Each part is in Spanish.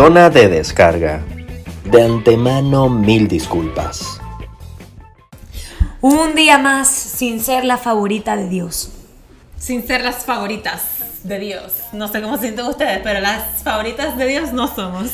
Zona de descarga. De antemano mil disculpas. Un día más sin ser la favorita de Dios. Sin ser las favoritas de Dios. No sé cómo sienten ustedes, pero las favoritas de Dios no somos.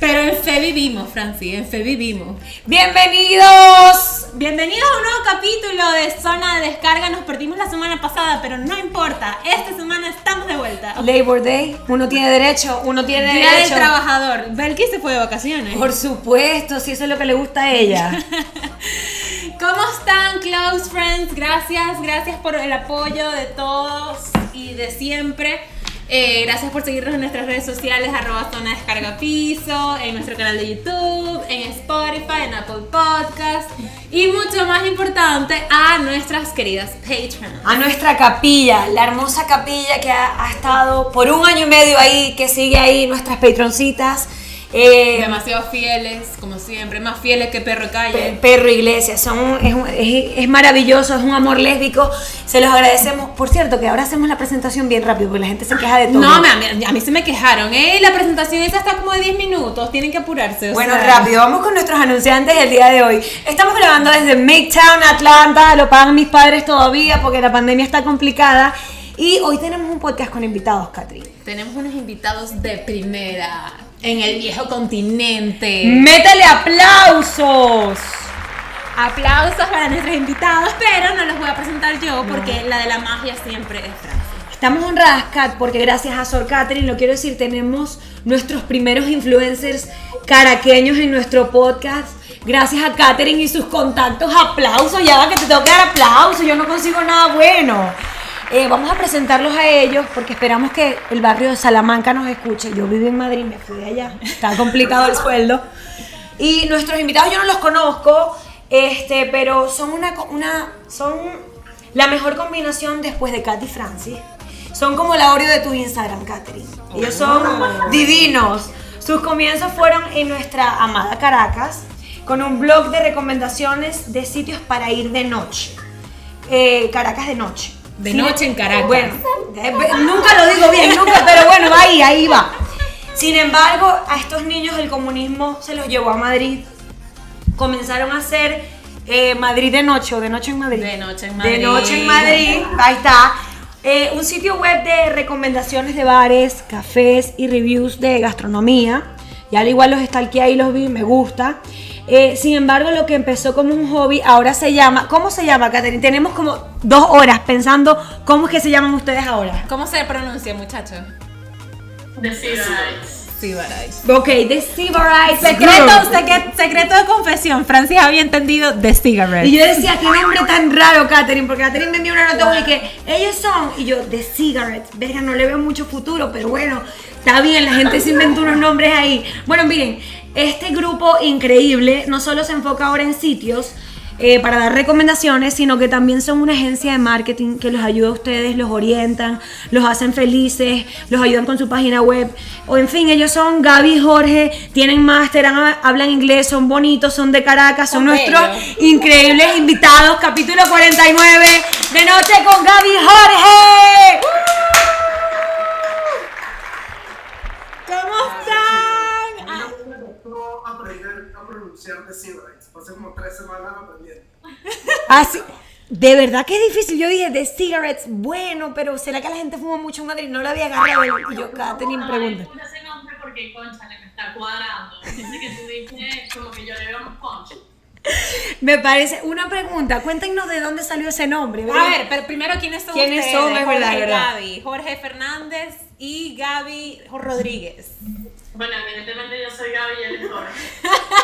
Pero en fe vivimos, Franci, en fe vivimos. Bienvenidos. Bienvenidos a un nuevo capítulo de Zona de Descarga. Nos perdimos la semana pasada, pero no importa. Esta semana estamos de vuelta. Labor Day, uno tiene derecho, uno tiene Día del derecho. Trabajador. Belki se fue de vacaciones. Por supuesto, si eso es lo que le gusta a ella. ¿Cómo están, close friends? Gracias, gracias por el apoyo de todos y de siempre. Eh, gracias por seguirnos en nuestras redes sociales, arroba zona descarga piso, en nuestro canal de YouTube, en Spotify, en Apple Podcast y mucho más importante, a nuestras queridas patrons. A nuestra capilla, la hermosa capilla que ha, ha estado por un año y medio ahí, que sigue ahí, nuestras patroncitas. Eh, Demasiado fieles, como siempre, más fieles que perro calle. Perro Iglesia, son, es, es- es maravilloso, es un amor lésbico, se los agradecemos. Por cierto, que ahora hacemos la presentación bien rápido, porque la gente se queja de todo. No, a mí, a mí se me quejaron, ¿eh? La presentación esa está como de 10 minutos, tienen que apurarse. o Bueno, sea. rápido, vamos con nuestros anunciantes el día de hoy. Estamos grabando desde Midtown, Atlanta, lo pagan mis padres todavía porque la pandemia está complicada. Y hoy tenemos un podcast con invitados, Catri. Tenemos unos invitados de primera en el viejo continente. ¡Métele aplausos! Aplausos para nuestros invitados, pero no los voy a presentar yo porque la de la magia siempre es Francia. Estamos honradas, Kat, porque gracias a Sor Catherine, lo quiero decir, tenemos nuestros primeros influencers caraqueños en nuestro podcast. Gracias a Catherine y sus contactos. Aplausos, ya va que te tengo que dar aplausos, yo no consigo nada bueno. Eh, vamos a presentarlos a ellos porque esperamos que el barrio de Salamanca nos escuche. Yo vivo en Madrid, me fui de allá, está complicado el sueldo. Y nuestros invitados yo no los conozco, este, pero son una, una son la mejor combinación después de Katy Francis. Son como la Oreo de tu Instagram, Catherine. Ellos son divinos. Sus comienzos fueron en nuestra amada Caracas, con un blog de recomendaciones de sitios para ir de noche. Eh, Caracas de noche. De noche en Caracas. Bueno, eh, nunca lo digo bien, nunca, pero bueno, va ahí, ahí va. Sin embargo, a estos niños el comunismo se los llevó a Madrid. Comenzaron a hacer eh, Madrid de noche o de noche en Madrid. De noche en De Madrid. noche en Madrid, ahí está. Eh, un sitio web de recomendaciones de bares, cafés y reviews de gastronomía. Y al igual los stalkeé y los vi, me gusta. Eh, sin embargo, lo que empezó como un hobby ahora se llama. ¿Cómo se llama, Catherine? Tenemos como dos horas pensando cómo es que se llaman ustedes ahora. ¿Cómo se pronuncia, muchachos? The Sibarites. Ok, The Sibarites Secreto, secre- secreto de confesión. Francis había entendido The Cigarette. Y yo decía, qué nombre tan raro, Katherine, porque Katherine me envió una nota y que ellos son, y yo, The Cigarettes, verga, no le veo mucho futuro, pero bueno, está bien, la gente se inventó unos nombres ahí. Bueno, miren, este grupo increíble no solo se enfoca ahora en sitios, eh, para dar recomendaciones, sino que también son una agencia de marketing que los ayuda a ustedes, los orientan, los hacen felices, los ayudan con su página web. O en fin, ellos son Gaby y Jorge, tienen máster, hablan inglés, son bonitos, son de Caracas, son nuestros increíbles invitados. Capítulo 49 de Noche con Gaby y Jorge. Aprender a pronunciar The Sibarites. Pasé como tres semanas aprendiendo. Así. De verdad que es difícil. Yo dije, The Cigarettes, bueno, pero ¿será que la gente fuma mucho en Madrid? No lo había agarrado. Y yo, Katherine, pregunta. puse ese nombre porque, concha, me está cuadrando. Dice que tú dices como que yo le veo un punch. Me parece una pregunta. Cuéntenos de dónde salió ese nombre. A ¿verdad? ver, pero primero, ¿quiénes son ¿Quiénes ustedes? son? Es Jorge verdad, verdad. Gaby. Jorge Fernández y Gaby Rodríguez. Bueno, evidentemente yo soy Gaby y él es Jorge.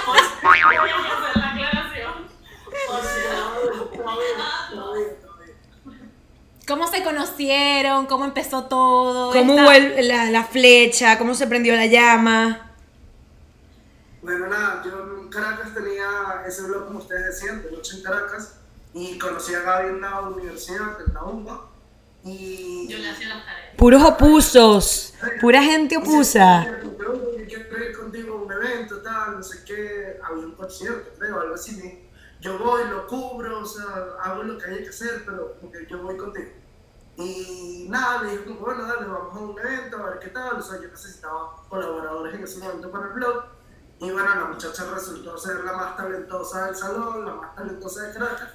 Por a hacer la aclaración. ¿Cómo se conocieron? ¿Cómo empezó todo? ¿Cómo Esta- hubo el- la, la flecha? ¿Cómo se prendió la llama? Bueno, nada, yo Caracas tenía ese blog, como ustedes decían, de noche en Caracas, y conocí a Gaby en la universidad, en la UMBA, y... Yo le hacía las tareas. Puros opusos. Pura gente opusa. Yo quiero ir contigo a un evento, tal, no sé qué, había un concierto, creo, algo así. Yo voy, lo cubro, o sea, hago lo que haya que hacer, pero porque yo voy contigo. Y nada, le dije bueno, dale, vamos a un evento, a ver qué tal. O sea, yo necesitaba colaboradores en ese momento para el blog. Y bueno, la muchacha resultó ser la más talentosa del salón, la más talentosa de Caracas.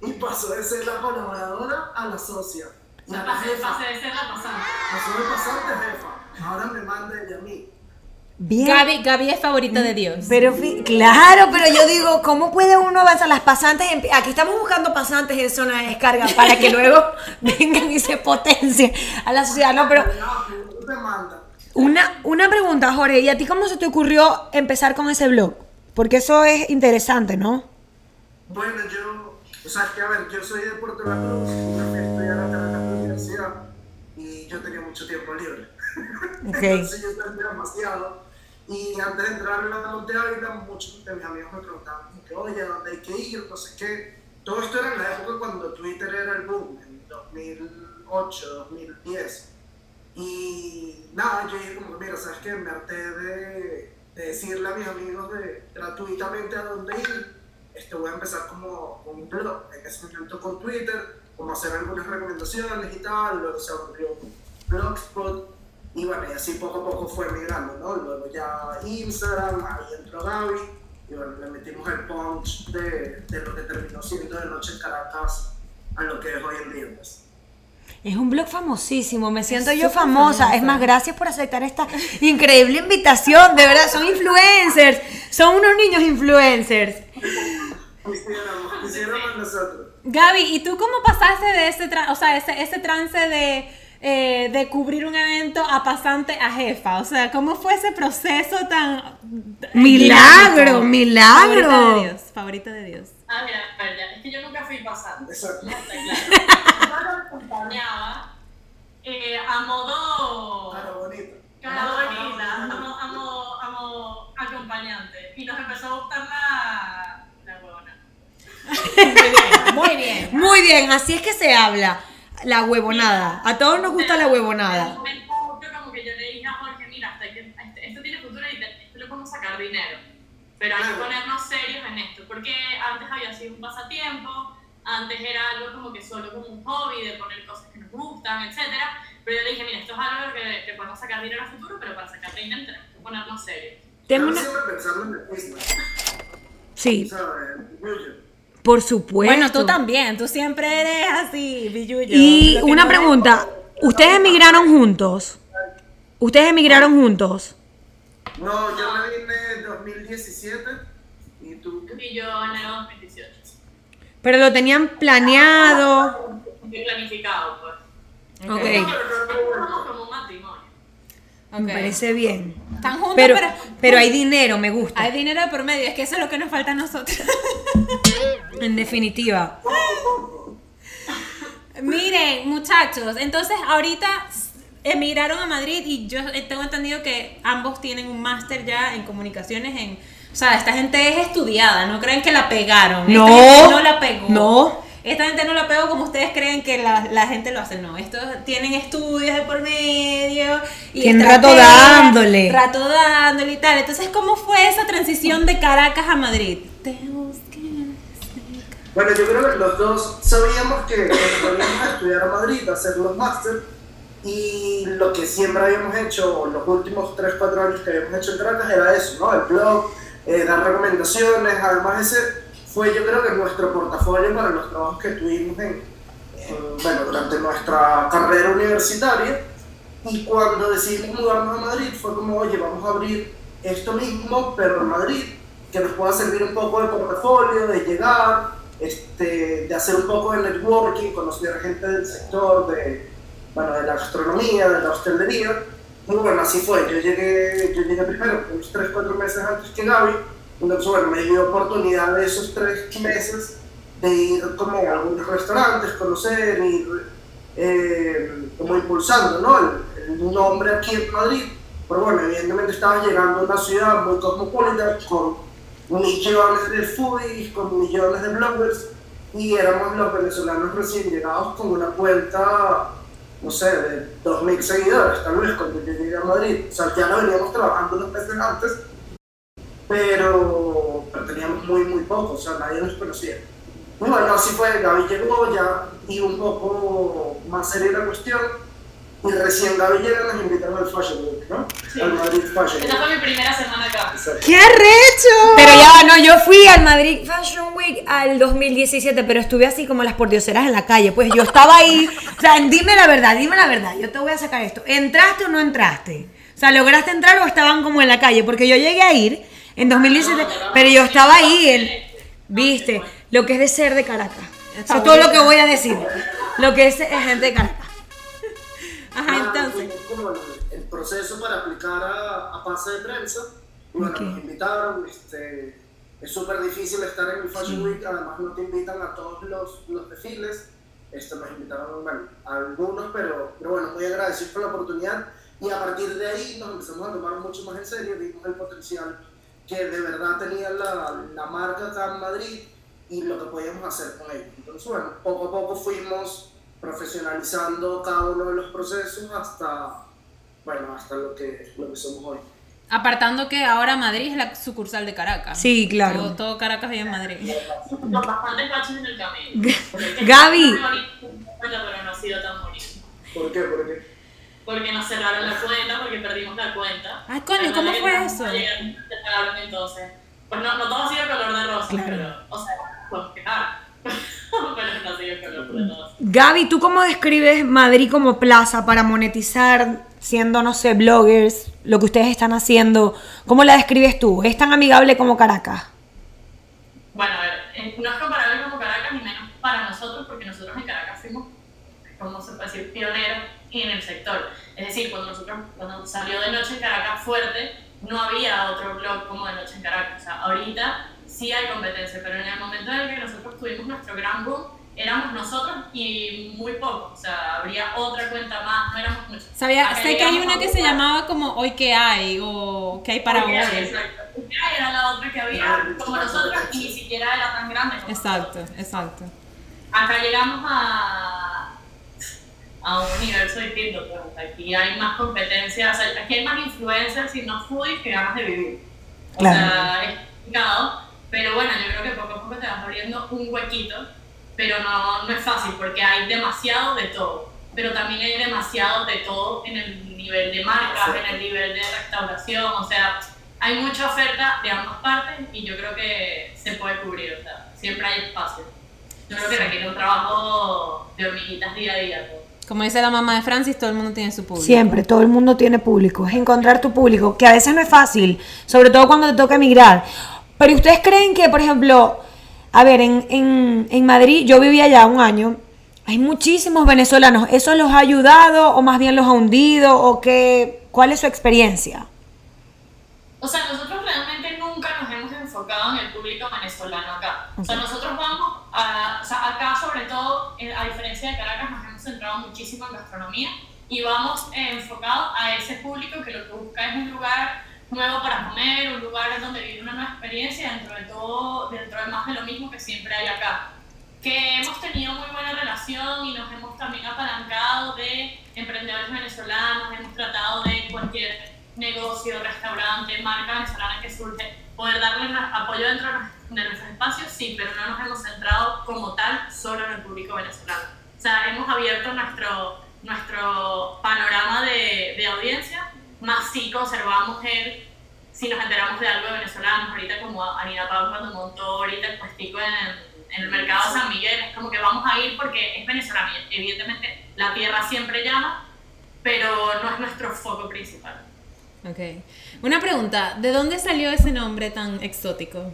Y pasó de ser la colaboradora a la socia. Y a la jefa. de ser la pasante. Pasó de pasante jefa. Ahora me manda ella a mí. Bien. Gaby, Gaby es favorita de Dios. Pero claro, pero yo digo, ¿cómo puede uno avanzar las pasantes? en- aquí estamos buscando pasantes en zona de descarga para que luego vengan y se potencien a la sociedad. No, pero No, tú te manda. Una, una pregunta, Jorge, ¿y a ti cómo se te ocurrió empezar con ese blog? Porque eso es interesante, ¿no? Bueno, yo, o sea, que a ver, yo soy de Puerto La Cruz, me fui a estudiar a la universidad y yo tenía mucho tiempo libre. Ok. Entonces yo entendía demasiado. Y antes de entrar en la Monte Ávila, muchos de mis amigos me preguntaban, que, oye, ¿a ¿dónde hay que ir? No sé qué. Todo esto era en la época cuando Twitter era el boom, en 2008, 2010. Y nada, yo dije como, mira, ¿sabes qué? Me harté de, de decirle a mis amigos de gratuitamente a dónde ir. Este, voy a empezar como un blog, en ese momento con Twitter, como hacer algunas recomendaciones y tal, luego se abrió Blogspot, y bueno, y así poco a poco fue migrando, ¿no? Luego ya Instagram, ahí entró Gaby, y bueno, le metimos el punch de, de lo que terminó siendo de Noche en Caracas a lo que es hoy en día, pues. Es un blog famosísimo, me siento Es yo famosa. famosa. Es más, gracias por aceptar esta increíble invitación. De verdad, son influencers. Son unos niños influencers. Nosotros. Gaby, ¿y tú cómo pasaste de ese, tra- o sea, ese, ese trance de, eh, de cubrir un evento a pasante a jefa? O sea, ¿cómo fue ese proceso tan... Milagro, milagro. Favorita de Dios, favorita de Dios. Ah, mira, es que yo nunca fui pasante. Exacto. Claro. Yo lo acompañaba eh, a modo. Claro, bonito. Cara bonita, a mo- a modo- a modo acompañante. Y nos empezó a gustar la. la huevona. Muy bien. Muy bien, así es que se habla. La huevonada. A todos nos gusta la En un huevonada. momento, yo como que yo le dije a Jorge, mira, hasta que este- esto tiene futuro y esto le podemos sacar dinero. Pero hay que ponernos serios en esto, porque antes había sido un pasatiempo, antes era algo como que solo como un hobby de poner cosas que nos gustan, etc. Pero yo le dije, mira, esto es algo que, que podemos sacar dinero a futuro, pero para sacar dinero tenemos que ponernos serios. Tengo una... siempre pensando en el business, Sí, por supuesto. Bueno, tú también, tú siempre eres así, billuyo. Y una no- pregunta. ¿Ustedes emigraron juntos? ¿Ustedes emigraron juntos? No, yo me vine en 2017 y tú qué? Y yo en el 2018. Pero lo tenían planeado. Planificado, pues. Ok. Somos como un matrimonio. Me parece bien. Están juntos, Pero, pero, pero hay dinero, me gusta. hay dinero de por medio. Es que eso es lo que nos falta a nosotros. En definitiva. Miren, muchachos, entonces ahorita emigraron a Madrid y yo tengo entendido que ambos tienen un máster ya en comunicaciones en... O sea, esta gente es estudiada, no creen que la pegaron. Esta No. gente no la pegó. No. Esta gente no la pegó como ustedes creen que la, la gente lo hace. No, estos tienen estudios de por medio. Y Tienen rato dándole. Rato dándole y tal. Entonces, ¿cómo fue esa transición de Caracas a Madrid? Bueno, yo creo que los dos sabíamos que cuando veníamos a estudiar a Madrid, a hacer los máster, y lo que siempre habíamos hecho, los últimos 3, 4 años que habíamos hecho en Caracas, era eso, ¿no? El blog, eh, dar recomendaciones, además ese fue yo creo que nuestro portafolio para los trabajos que tuvimos en, en, bueno, durante nuestra carrera universitaria, y cuando decidimos mudarnos a Madrid fue como, oye, vamos a abrir esto mismo, pero en Madrid, que nos pueda servir un poco de portafolio, de llegar, este, de hacer un poco de networking, conocer gente del sector, de, bueno, de la gastronomía, de la hostelería. Y bueno, así fue. Yo llegué, yo llegué primero, unos 3, 4 meses antes que Gaby. Entonces, bueno, me dio oportunidad de esos 3 meses de ir como a algunos restaurantes, conocer, ir eh, como impulsando ¿no? el, el nombre aquí en Madrid. Pero bueno, evidentemente estaba llegando a una ciudad muy cosmopolita, con millones de foodies, con millones de bloggers, y éramos los venezolanos recién llegados con una cuenta, no sé, de 2.000 seguidores, tal vez, cuando yo llegué a Madrid. O sea, ya lo veníamos trabajando unos meses antes, pero, teníamos muy, muy poco, o sea, nadie nos conocía. Y bueno, así fue, Gaby llegó ya y un poco más seria la cuestión. Y recién Gaby llega nos invitaron al Fashion Week, ¿no? Sí. Al Madrid Fashion Esta Week. fue mi primera semana acá. Exacto. ¡Qué arrecho! Pero ya no, yo fui al Madrid Fashion Week al 2017, pero estuve así como las pordioseras en la calle. Pues yo estaba ahí. O sea, dime la verdad, dime la verdad. Yo te voy a sacar esto. ¿Entraste o no entraste? O sea, ¿lograste entrar o estaban como en la calle? Porque yo llegué a ir en 2017, pero yo estaba ahí, en, viste, lo que es de ser de Caracas. Eso es todo lo que voy a decir. Lo que es, es gente de Caracas. Ajá, Ah, entonces. fuimos como el, el proceso para aplicar a, a pase de prensa. Bueno, Ok. nos invitaron. Este, es súper difícil estar en el Fashion Week, además no te invitan a todos los, los desfiles. Este, nos invitaron bueno, a algunos, pero, pero bueno, muy agradecidos por la oportunidad. Y a partir de ahí nos empezamos a tomar mucho más en serio, vimos el potencial que de verdad tenía la, la marca acá en Madrid y lo que podíamos hacer con ellos. Entonces, bueno, poco a poco fuimos profesionalizando cada uno de los procesos hasta, bueno, hasta lo que, lo que somos hoy. Apartando que ahora Madrid es la sucursal de Caracas. Sí, claro. Todo, todo Caracas vive en Madrid. Con bastantes baches en el camino. Gaby. Pero no ha sido tan bonito. ¿Por qué? Porque Porque nos cerraron la cuenta, porque perdimos la cuenta. Ay, coño, Además ¿cómo fue eso? cerraron entonces. Pues no, no todo ha sido color de rosa, Claro. pero, o sea, pues quejar. pero Gaby, ¿tú cómo describes Madrid como plaza para monetizar siendo, no sé, bloggers, lo que ustedes están haciendo? ¿Cómo la describes tú? ¿Es tan amigable como Caracas? Bueno, a ver, eh, no es comparable como Caracas, ni menos para nosotros, porque nosotros en Caracas fuimos, como se puede decir, pioneros en el sector. Es decir, cuando nosotros, cuando salió de Noche en Caracas fuerte, no había otro blog como de Noche en Caracas. O sea, ahorita sí hay competencia, pero en el momento en el que nosotros tuvimos nuestro gran boom, éramos nosotros y muy pocos. O sea, habría otra cuenta más, no éramos muchos. Sabía, sé que hay una que se lugar- llamaba como Hoy que hay o que hay para hoy. Exacto. Era la otra que había como nosotros y ni siquiera era tan grande como Exacto, nosotros. exacto. Acá llegamos a, a un universo distinto. Pues. Aquí hay más competencia, o sea, aquí hay más influencers y no foodies que ganas de vivir. O Claro. sea, es complicado, pero bueno, yo creo que poco a poco te vas abriendo un huequito, pero no, no es fácil porque hay demasiado de todo. Pero también hay demasiado de todo en el nivel de marcas, en el nivel de restauración, o sea, hay mucha oferta de ambas partes y yo creo que se puede cubrir, o sea, siempre hay espacio. Yo creo que requiere un trabajo de hormiguitas día a día. pues. Como dice la mamá de Francis, todo el mundo tiene su público. Siempre, todo el mundo tiene público. Es encontrar tu público, que a veces no es fácil, sobre todo cuando te toca emigrar. Pero ustedes creen que, por ejemplo, a ver, en, en, en Madrid, yo vivía allá un año, hay muchísimos venezolanos. ¿Eso los ha ayudado o más bien los ha hundido? ¿O qué? ¿Cuál es su experiencia? O sea, nosotros realmente nunca nos hemos enfocado en el público venezolano acá. O sea, nosotros vamos a, o sea, acá sobre todo, a diferencia de Caracas, nos hemos centrado muchísimo en gastronomía y vamos eh, enfocados a ese público que lo que busca es un lugar nuevo para comer, un lugar donde vivir una nueva experiencia dentro de todo, dentro de más de lo mismo que siempre hay acá. Que hemos tenido muy buena relación y nos hemos también apalancado de emprendedores venezolanos, hemos tratado de cualquier negocio, restaurante, marca venezolana que surge, poder darle na- apoyo dentro de nuestros espacios, sí, pero no nos hemos centrado como tal solo en el público venezolano. O sea, hemos abierto nuestro, nuestro panorama de, de audiencia, más sí conservamos el, si nos enteramos de algo de venezolanos, ahorita como Anina Pau cuando montó ahorita el puestico en, en el mercado San Miguel, es como que vamos a ir porque es venezolano evidentemente la tierra siempre llama, pero no es nuestro foco principal. Ok. Una pregunta, ¿de dónde salió ese nombre tan exótico?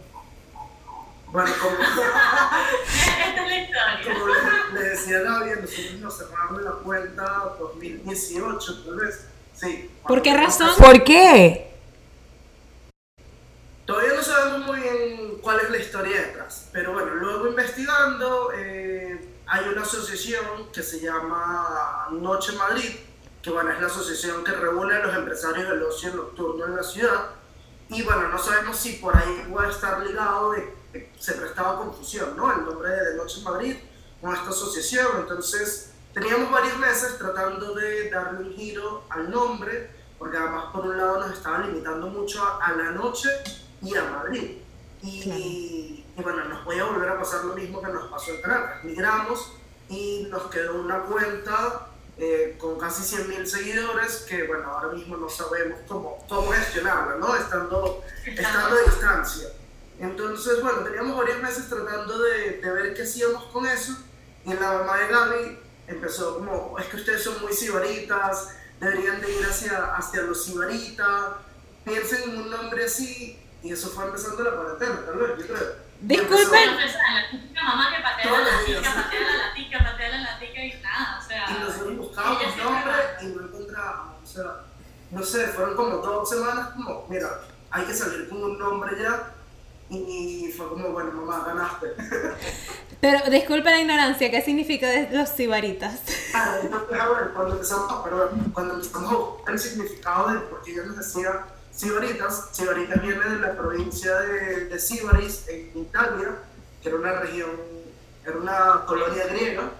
Bueno, como, Esta es la historia. como le, le decía a Gaby, nosotros nos cerramos la cuenta 2018, tal vez. Sí. ¿Por qué razón? ¿Por qué? Todavía no sabemos muy bien cuál es la historia detrás, pero bueno, luego investigando, eh, hay una asociación que se llama Noche Madrid, que bueno, es la asociación que reúne a los empresarios del ocio nocturno en la ciudad, y bueno, no sabemos si por ahí puede estar ligado, de, de- se prestaba confusión, ¿no? El nombre de Noche Madrid con esta asociación, entonces teníamos varios meses tratando de darle un giro al nombre, porque además por un lado nos estaban limitando mucho a, a la noche y a Madrid. Y, y y bueno, nos voy a volver a pasar lo mismo que nos pasó en Caracas. Migramos y nos quedó una cuenta eh, con casi 100.000 seguidores que, bueno, ahora mismo no sabemos cómo, cómo gestionarla, ¿no? Estando, estando a distancia. Entonces, bueno, teníamos varios meses tratando de, de ver qué hacíamos con eso y la mamá de Gaby empezó como, es que ustedes son muy sibaritas, deberían de ir hacia, hacia los sibaritas, piensen en un nombre así y eso fue empezando la cuarentena, tal vez, yo creo. Disculpen. La típica mamá que patea la latica, patea la latica, patea la latica y nada, o sea. Y nosotros buscábamos nombre y no encontrábamos, o sea, no sé, fueron como dos semanas como, mira, hay que salir con un nombre ya y fue como, bueno, mamá, ganaste. Pero disculpe la ignorancia, ¿qué significa de los sibaritas? Ah, entonces, a ver, cuando empezamos, cuando empezamos a buscar el significado de por qué yo les decía Sibaritas, Sibaritas viene de la provincia de, de Sibaris, en Italia, que era una región, era una colonia griega,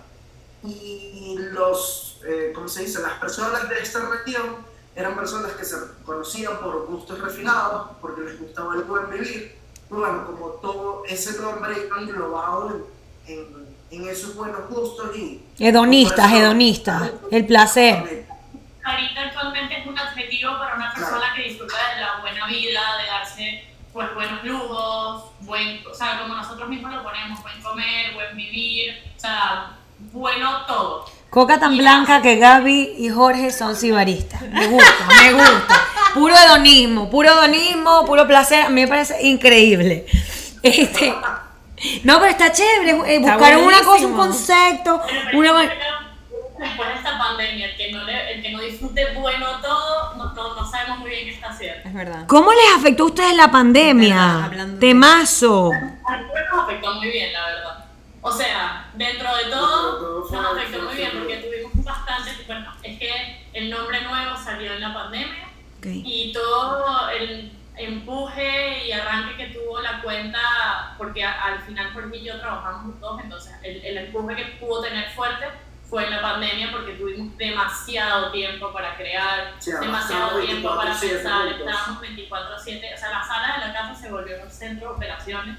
y los, eh, ¿cómo se dice? Las personas de esta región eran personas que se conocían por gustos refinados, porque les gustaba el buen vivir, bueno, como todo ese nombre englobado en, en, en esos buenos gustos y... Hedonistas, hedonistas, el placer. Ahorita actualmente es un adjetivo para una persona que disfruta de la buena vida, de darse pues buenos lujos, buen, o sea, como nosotros mismos lo ponemos, buen comer, buen vivir, o sea, bueno todo. Coca tan blanca que Gaby y Jorge son sibaristas. Me gusta, me gusta. Puro hedonismo, puro hedonismo, puro placer. A mí me parece increíble. Este, no, pero está chévere. eh, Está buscaron una cosa, un concepto. Pero Una... Después de esta pandemia, el que no, le, el que no disfrute bueno todo, no, no, no sabemos muy bien qué está haciendo. Es verdad. ¿Cómo les afectó a ustedes la pandemia? Temazo. Nos afectó muy bien, la verdad. O sea, dentro de todo, nos afectó muy bien porque tuvimos bastante. Bueno, es que el nombre nuevo salió en la pandemia Y todo el empuje y arranque que tuvo la cuenta, porque a- al final Jorge y yo trabajamos juntos, entonces el, el empuje que pudo tener fuerte fue en la pandemia porque tuvimos demasiado tiempo para crear, Sí, demasiado tiempo para 24/7 pensar, estábamos 24/7, o sea, la sala de la casa se volvió un centro de operaciones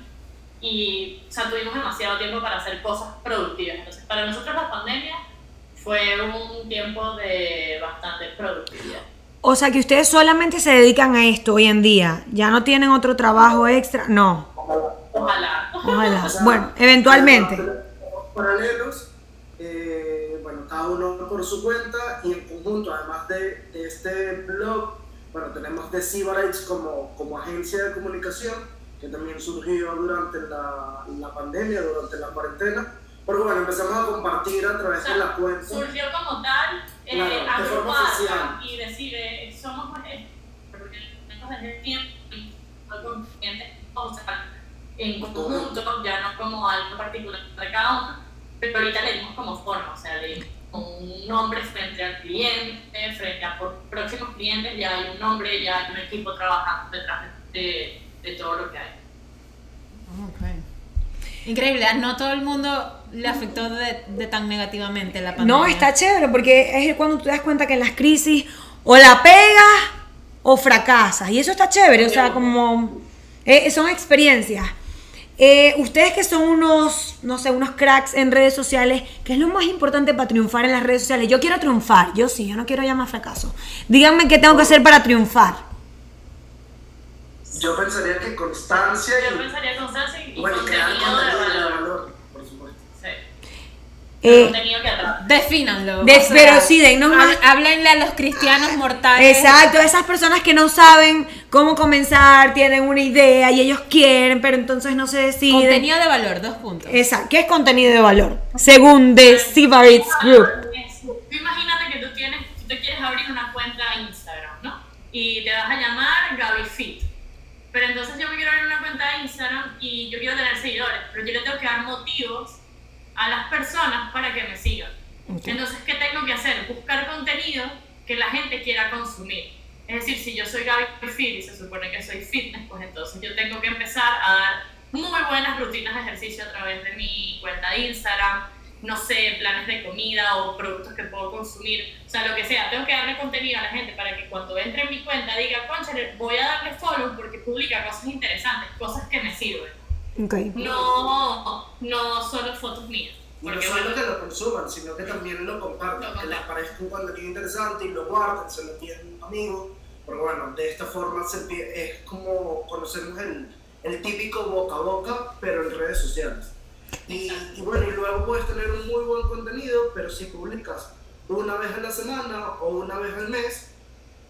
y, o sea, tuvimos demasiado tiempo para hacer cosas productivas. Entonces, para nosotros la pandemia fue un tiempo de bastante productividad. O sea que ustedes solamente se dedican a esto hoy en día. Ya no tienen otro trabajo extra. No. Ojalá. Ojalá. O sea, Bueno, eventualmente. tenemos Paralelos, eh, bueno, cada uno por su cuenta y en conjunto, además de, de este blog, bueno, tenemos The Sibarites como, como agencia de comunicación, que también surgió durante la, la pandemia, durante la cuarentena, porque bueno, empezamos a compartir a través de la cuenta. Surgió como tal, eh, Claro, de forma agrupar y decir, eh, somos eh, porque desde el tiempo o sea, en conjunto, ya no como algo particular de cada uno, pero ahorita le dimos como forma, o sea, le dimos un nombre frente al cliente, frente a por- próximos clientes, ya hay un nombre, ya hay un equipo trabajando detrás de, de todo lo que hay. Increíble, no todo el mundo le afectó de, de tan negativamente la pandemia. No, está chévere porque es cuando tú te das cuenta que en las crisis o la pegas o fracasas. Y eso está chévere, o sea, como eh, son experiencias. Eh, ustedes que son unos, no sé, unos cracks en redes sociales, ¿qué es lo más importante para triunfar en las redes sociales? Yo quiero triunfar, yo sí, yo no quiero llamar fracaso. Díganme qué tengo que hacer para triunfar. Yo pensaría que constancia Yo y, pensaría constancia y bueno, contenido de valor. valor, por supuesto. Sí. Eh, contenido que atrás. Defínanlo. De- pero sí, dennos más- Háblenle a los cristianos mortales. Exacto, esas personas que no saben cómo comenzar, tienen una idea y ellos quieren, pero entonces no se deciden. Contenido de valor, dos puntos. Exacto, ¿qué es contenido de valor? Según The Sibarites Group. Imagínate que tú tienes, tú te quieres abrir una cuenta en Instagram, ¿no? Y te vas a llamar Gaby Fit. Pero entonces yo me quiero abrir una cuenta de Instagram y yo quiero tener seguidores, pero yo le tengo que dar motivos a las personas para que me sigan. Entonces, ¿qué tengo que hacer? Buscar contenido que la gente quiera consumir. Es decir, si yo soy Gaby Fit y se supone que soy fitness, pues entonces yo tengo que empezar a dar muy buenas rutinas de ejercicio a través de mi cuenta de Instagram, no sé, planes de comida o productos que puedo consumir, o sea, lo que sea. Tengo que darle contenido a la gente para que cuando entre en mi cuenta diga, conchale, voy a darle follow porque publica cosas interesantes, cosas que me sirven. Ok. No, no solo fotos mías. Y no Porque solo bueno, que lo consuman, sino que también lo compartan, Lo que les parezca un contenido interesante y lo guarden, se lo envíen a un amigo. Porque bueno, de esta forma se es como conocemos el, el típico boca a boca, pero en redes sociales. Y, y bueno, y luego puedes tener un muy buen contenido, pero si publicas una vez a la semana o una vez al mes,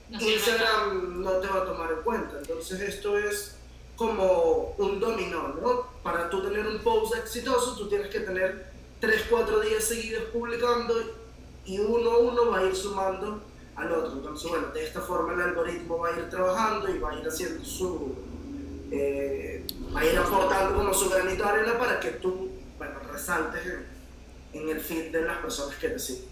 no. Instagram no te va a tomar en cuenta. Entonces esto es como un dominó, ¿no? Para tú tener un post exitoso, tú tienes que tener 3, 4 días seguidos publicando y uno a uno va a ir sumando al otro. Entonces, bueno, de esta forma el algoritmo va a ir trabajando y va a ir haciendo su... eh, va a ir aportando como su granito de arena para que tú, bueno, resaltes en, en el feed de las personas que te siguen.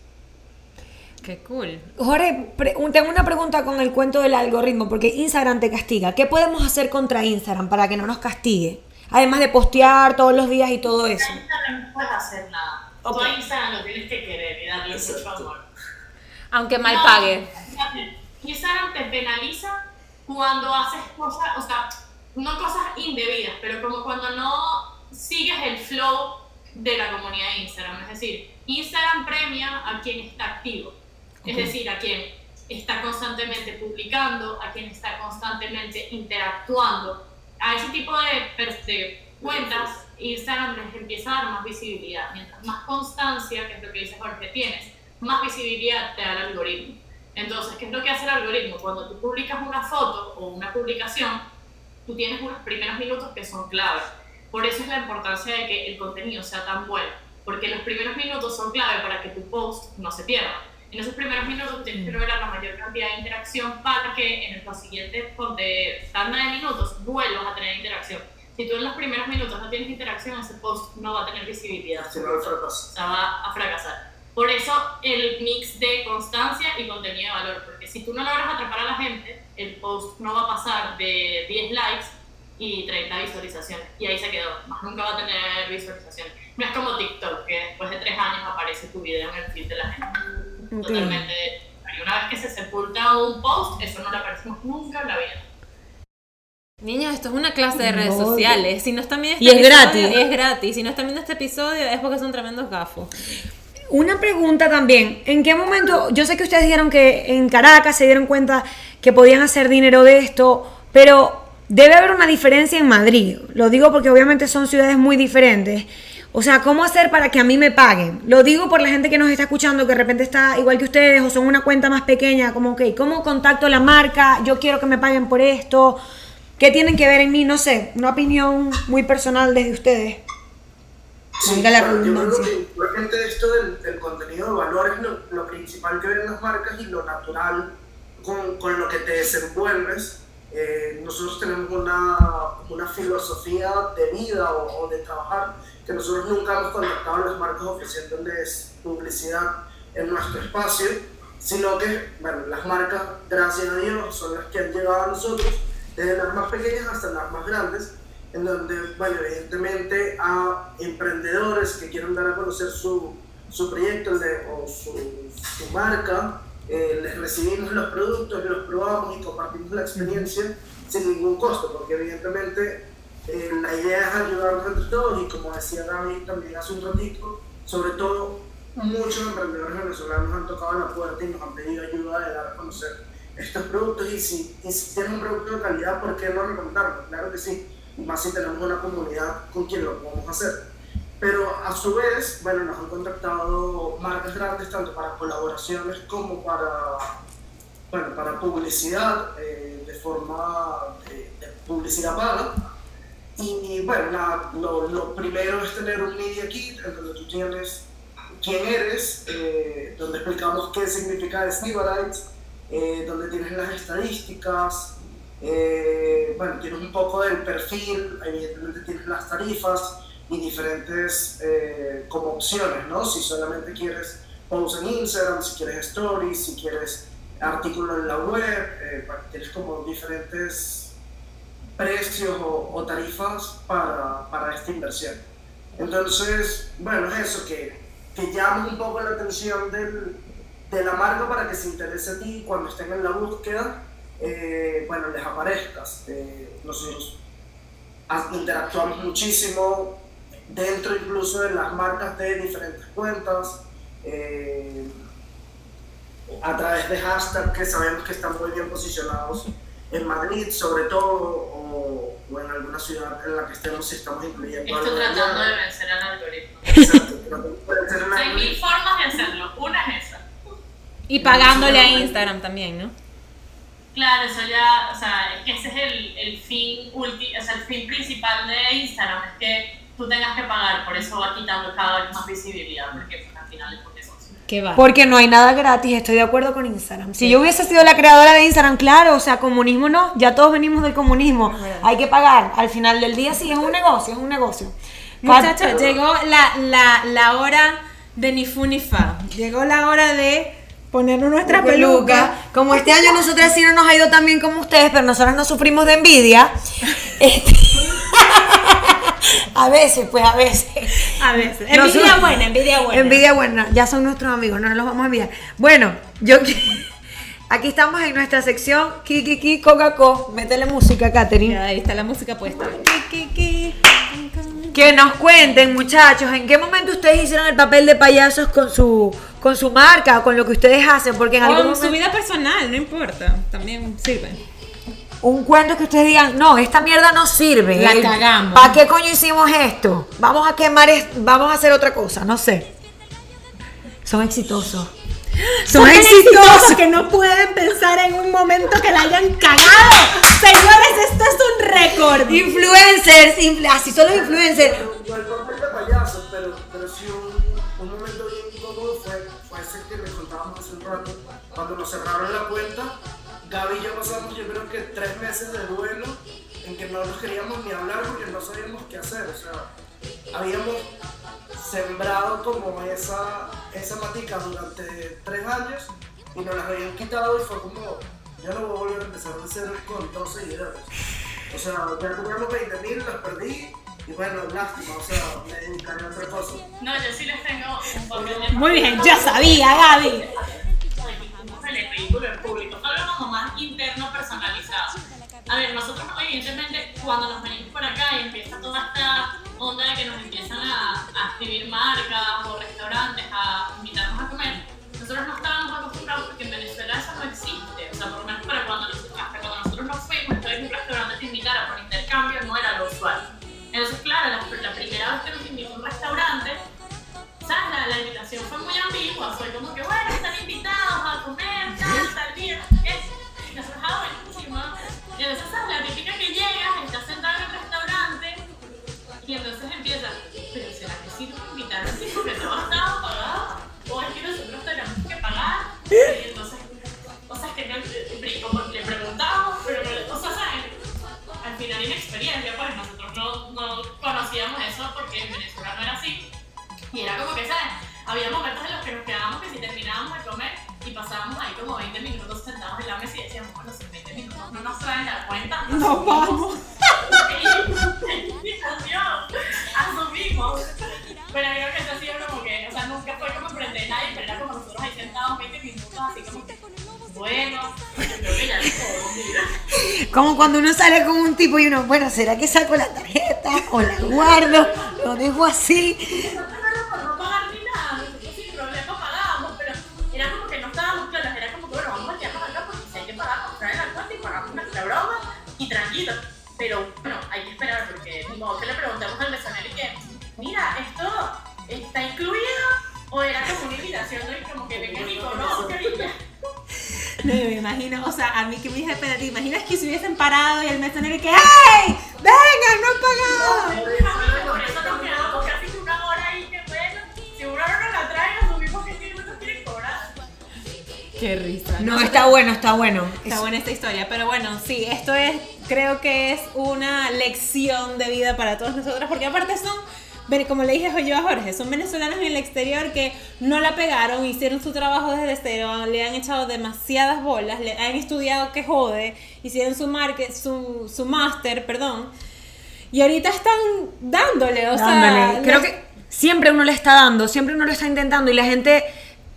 Qué cool. Jorge, tengo una pregunta con el cuento del algoritmo, porque Instagram te castiga. ¿Qué podemos hacer contra Instagram para que no nos castigue? Además de postear todos los días y todo eso. Instagram no puedes hacer nada. Ok. Tú a Instagram lo tienes que querer y darle mucho amor. Aunque mal No, pague. Instagram te penaliza cuando haces cosas, o sea, no cosas indebidas, pero como cuando no sigues el flow de la comunidad de Instagram. Es decir, Instagram premia a quien está activo. Es decir, a quien está constantemente publicando, a quien está constantemente interactuando. A ese tipo de, cuentas, Instagram les empieza a dar más visibilidad. Mientras más constancia, que es lo que dice Jorge, tienes, más visibilidad te da el algoritmo. Entonces, ¿qué es lo que hace el algoritmo? Cuando tú publicas una foto o una publicación, tú tienes unos primeros minutos que son clave. Por eso es la importancia de que el contenido sea tan bueno, porque los primeros minutos son clave para que tu post no se pierda. En esos primeros minutos tienes que lograr la mayor cantidad de interacción para que en los siguientes ponte, tanda de minutos vuelvas a tener interacción. Si tú en los primeros minutos no tienes interacción, ese post no va a tener visibilidad. Si no. O sea, va a fracasar. Por eso el mix de constancia y contenido de valor, porque si tú no logras atrapar a la gente, el post no va a pasar de 10 likes y 30 visualizaciones. Y ahí se quedó, más nunca va a tener visualizaciones. No es como TikTok, que después de 3 años aparece tu video en el feed de la gente. Ok. Totalmente. Y una vez que se sepulta un post, eso no lo aparecemos nunca en la vida. Niños, esto es una clase de redes No, sociales. Si no están viendo Y este es episodio, gratis. Es gratis. Si no están viendo este episodio es porque son tremendos gafos. Una pregunta también. ¿En qué momento? Yo sé que ustedes dijeron que en Caracas se dieron cuenta que podían hacer dinero de esto, pero debe haber una diferencia en Madrid. Lo digo porque obviamente son ciudades muy diferentes. O sea, ¿cómo hacer para que a mí me paguen? Lo digo por la gente que nos está escuchando, que de repente está igual que ustedes o son una cuenta más pequeña, como, ok, ¿cómo contacto la marca? Yo quiero que me paguen por esto. ¿Qué tienen que ver en mí? No sé, una opinión muy personal desde ustedes. Valga la yo creo que realmente esto del, del contenido de valor es lo, lo principal que ven las marcas y lo natural con, con lo que te desenvuelves. Eh, nosotros tenemos una, una filosofía de vida o, o de trabajar que nosotros nunca hemos contactado a las marcas ofreciéndoles publicidad en nuestro espacio, sino que, bueno, las marcas, gracias a Dios, son las que han llegado a nosotros, desde las más pequeñas hasta las más grandes, en donde, bueno, evidentemente a emprendedores que quieren dar a conocer su, su proyecto de- o su, su marca, eh, recibimos los productos, los probamos y compartimos la experiencia sin ningún costo, porque evidentemente eh, la idea es ayudarnos entre todos y como decía David también hace un ratito, sobre todo muchos emprendedores venezolanos han tocado la puerta y nos han pedido ayuda de dar a conocer estos productos y si, y si tienen un producto de calidad, ¿por qué no recomendarlo? Claro que sí, más si tenemos una comunidad con quien lo podemos hacer. Pero a su vez, bueno, nos han contactado marcas grandes tanto para colaboraciones como para, bueno, para publicidad eh, de forma de, de publicidad paga. Y bueno, nada, lo, lo primero es tener un media kit en donde tú tienes quién eres, eh, donde explicamos qué significa Snivarite, eh, donde tienes las estadísticas, eh, bueno, tienes un poco del perfil, evidentemente tienes las tarifas y diferentes eh, como opciones, ¿no? Si solamente quieres post en Instagram, si quieres stories, si quieres artículo en la web, eh, tienes como diferentes precios o, o tarifas para, para esta inversión. Entonces, bueno, es eso, que, que llame un poco la atención del, de la marca para que se interese a ti cuando estén en la búsqueda, eh, bueno, les aparezcas. Eh, nosotros a- interactuamos muchísimo dentro incluso de las marcas de diferentes cuentas. eh, a través de hashtags que sabemos que están muy bien posicionados en Madrid, sobre todo, o, o en alguna ciudad en la que estemos, si estamos incluyendo Estoy tratando de vencer al algoritmo. Exacto, pero puede ser una- Hay mil formas de hacerlo. Una es esa. Y pagándole a Instagram también, ¿no? Claro, eso ya, o sea, es que ese es el, el fin ulti, o sea, el fin principal de Instagram, es que tú tengas que pagar, por eso va quitando cada vez más visibilidad, porque pues, al final es porque eso. ¿Qué va? Porque no hay nada gratis, estoy de acuerdo con Instagram. Si yo hubiese sido la creadora de Instagram, claro, o sea, comunismo no, ya todos venimos del comunismo. Hay que pagar. Al final del día sí es un negocio, es un negocio. Muchachos, llegó la, la, la hora de ni fu ni fa. Llegó la hora de ponernos nuestra peluca. peluca. Como este año nosotras sí no nos ha ido tan bien como ustedes, pero nosotras no sufrimos de envidia. Este- a veces, pues a veces. A veces. Envidia buena, envidia buena. Envidia buena, ya son nuestros amigos, no los vamos a envidiar. Bueno, yo aquí estamos en nuestra sección Kiki Coca-Cola. Métele música, Katherine. Ya, ahí está la música puesta. Ki, ki, ki. Que nos cuenten, muchachos, en qué momento ustedes hicieron el papel de payasos con su con su marca o con lo que ustedes hacen, porque en O algún en su momento vida personal, no importa. También sirve. Un cuento que ustedes digan, no, esta mierda no sirve. La cagamos. ¿Para qué coño hicimos esto? Vamos a quemar, es- vamos a hacer otra cosa, no sé. Son exitosos. Son, exitosos. que no pueden pensar en un momento que la hayan cagado. Señores, esto es un récord. Influencers, influ- así son los influencers. No el papel de payaso, pero, pero sí un, un momento bien incómodo fue, fue ese que les contábamos hace un rato. Cuando nos cerraron la cuenta, Gaby y yo pasamos yo creo que tres meses de duelo en que no nos queríamos ni hablar porque no sabíamos qué hacer. O sea, habíamos sembrado como esa, esa matica durante tres años y nos las habían quitado y fue como, ya no voy a volver a empezar de cero con dos seguidores. O sea, ya teníamos 20 mil, los perdí y bueno, lástima, o sea, me dedicaré a otra cosa. No, yo sí les tengo un papel de Muy bien, ya sabía, Gaby. El ridículo en público. Como más interno, personalizado. A ver, nosotros evidentemente cuando nos venimos por acá y empieza toda esta onda de que nos empiezan a, a escribir marcas o restaurantes a invitarnos a comer, nosotros no estábamos acostumbrados porque en Venezuela eso no existe. O sea, por lo menos para cuando nosotros, hasta cuando nosotros nos fuimos, entonces un restaurante te invitara por intercambio no era lo usual. Entonces, claro, la, la primera vez que nos invitó a un restaurante, ¿sabes? La, la invitación fue muy ambigua, fue como que, bueno, están invitados a comer, tal, tal día, cuando uno sale con un tipo y uno, bueno, ¿será que saco la tarjeta o la guardo? Lo dejo así. por No, me imagino, o sea, a mí que me dije, pero te imaginas que se hubiesen parado y el mesonero y que, ¡ay! ¡Venga, no he pagado! Por eso nos quedamos casi que una hora ahí, que bueno, si no nos la trae, asumimos que sí, no quieren cobrar. Qué risa. No, está bueno, está bueno. Está buena esta historia, pero bueno, sí, esto es, creo que es una lección de vida para todos nosotros, porque aparte son, como le dije yo a Jorge, son venezolanos en el exterior que no la pegaron, hicieron su trabajo desde cero, le han echado demasiadas bolas, le han estudiado que jode, hicieron su market, su, su máster, perdón, y ahorita están dándole, o Dándole. sea, Creo les- que siempre uno le está dando, siempre uno lo está intentando y la gente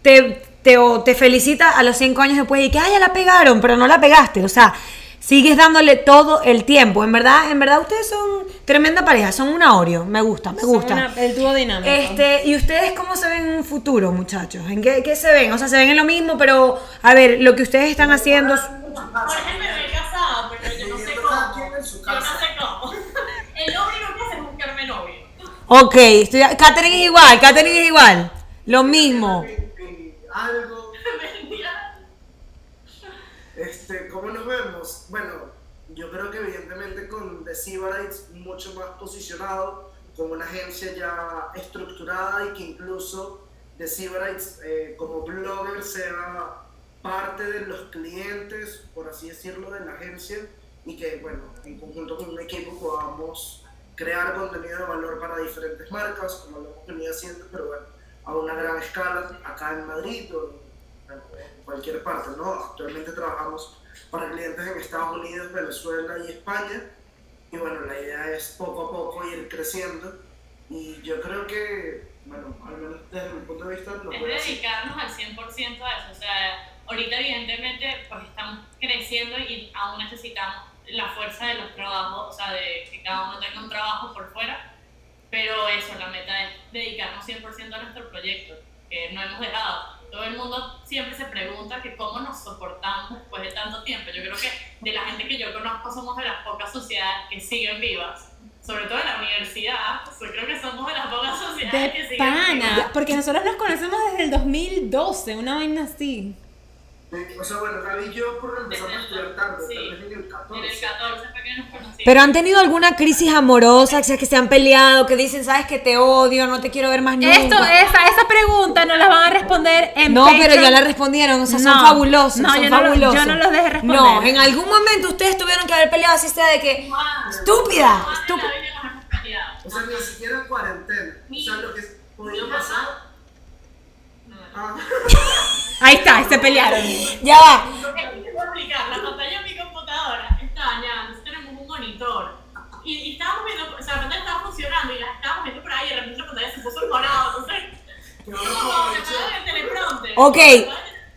te, te, o te felicita a los 5 años después y que, ah, ya la pegaron, pero no la pegaste. O sea, sigues dándole todo el tiempo. En verdad, en verdad ustedes son tremenda pareja, son una Oreo, me gusta, me gusta. Una- el dúo dinámico. Este, ¿y ustedes cómo se ven en un futuro, muchachos? ¿En qué, qué se ven? O sea, se ven en lo mismo, pero a ver, lo que ustedes están haciendo. Jorge me ve casada, pero yo no sé cómo. quien en su Yo no sé cómo. El único que hace es buscarme novio. Ok, estoy, Katherine es igual, Katherine es igual. Lo mismo. Algo. Este, ¿Cómo nos vemos? Bueno, yo creo que evidentemente con The Sybarites mucho más posicionado, con una agencia ya estructurada y que incluso The Sybarites eh, como blogger sea parte de los clientes, por así decirlo, de la agencia y que, bueno, en conjunto con un equipo podamos crear contenido de valor para diferentes marcas, como lo hemos venido haciendo, pero bueno, a una gran escala acá en Madrid o en cualquier parte, ¿no? Actualmente trabajamos para clientes en Estados Unidos, Venezuela y España. Y bueno, la idea es poco a poco ir creciendo. Y yo creo que, bueno, al menos desde mi punto de vista, lo Es dedicarnos al 100% a eso. O sea, ahorita evidentemente pues estamos creciendo y aún necesitamos la fuerza de los trabajos, o sea, de que cada uno tenga un trabajo por fuera. Pero eso, la meta es dedicarnos 100% a nuestro proyecto, que no hemos dejado. Todo el mundo siempre se pregunta que cómo nos soportamos después de tanto tiempo. Yo creo que de la gente que yo conozco somos de las pocas sociedades que siguen vivas. Sobre todo en la universidad, pues, creo que somos de las pocas sociedades que siguen vivas. pana. Porque nosotros nos conocemos desde el 2012, una vaina así. Sí, O sea, bueno, Gaby y yo porque empezamos a estudiar tarde, Sí. tal vez en el En el 14. 14 fue que nos conocimos. Pero han tenido alguna crisis amorosa, que se- que se han peleado, que dicen, sabes que te odio, no te quiero ver más nunca. Esto, esa, esa pregunta nos la van a responder en No, pero Patreon. ya la respondieron, o sea, son No, fabulosos, no, son yo no lo- fabulosos. yo no los dejé responder. No, en algún momento ustedes tuvieron que haber peleado así sea de que, estúpida, estúpida. O sea, ni siquiera en cuarentena. O sea, lo que podía pasar. Ah, se pelearon. Ya va. Lo que te voy a explicar, la pantalla de mi computadora está dañada, entonces tenemos un monitor. Y, y estábamos viendo, o sea, la pantalla estaba funcionando y la estábamos viendo por ahí y de repente la pantalla se puso morado, entonces... que Es ahora como aproveché. que el teleprompter. Ok.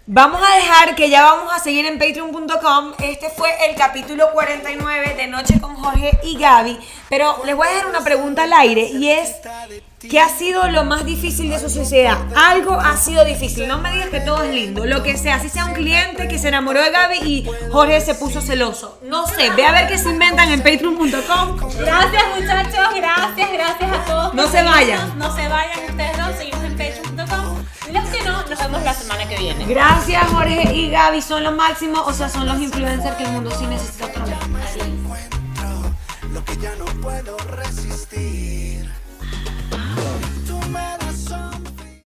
Vamos a dejar que ya vamos a seguir en patreon.com. Este fue el capítulo 49 de Noche con Jorge y Gaby. Pero les voy a dejar una pregunta al aire y es, ¿qué ha sido lo más difícil de su sociedad? Algo ha sido difícil. No me digas que todo es lindo. Lo que sea, si sea un cliente que se enamoró de Gaby y Jorge se puso celoso. No sé, ve a ver qué se inventan en patreon.com. Gracias muchachos, gracias, gracias a todos. No se vayan. No se vayan ustedes dos, seguimos en patreon.com. Y los que no, nos vemos la semana que viene. Gracias Jorge y Gaby, son los máximos, o sea, son los influencers que el mundo sí necesita otra vez. lo que ya no puedo resistir. matter.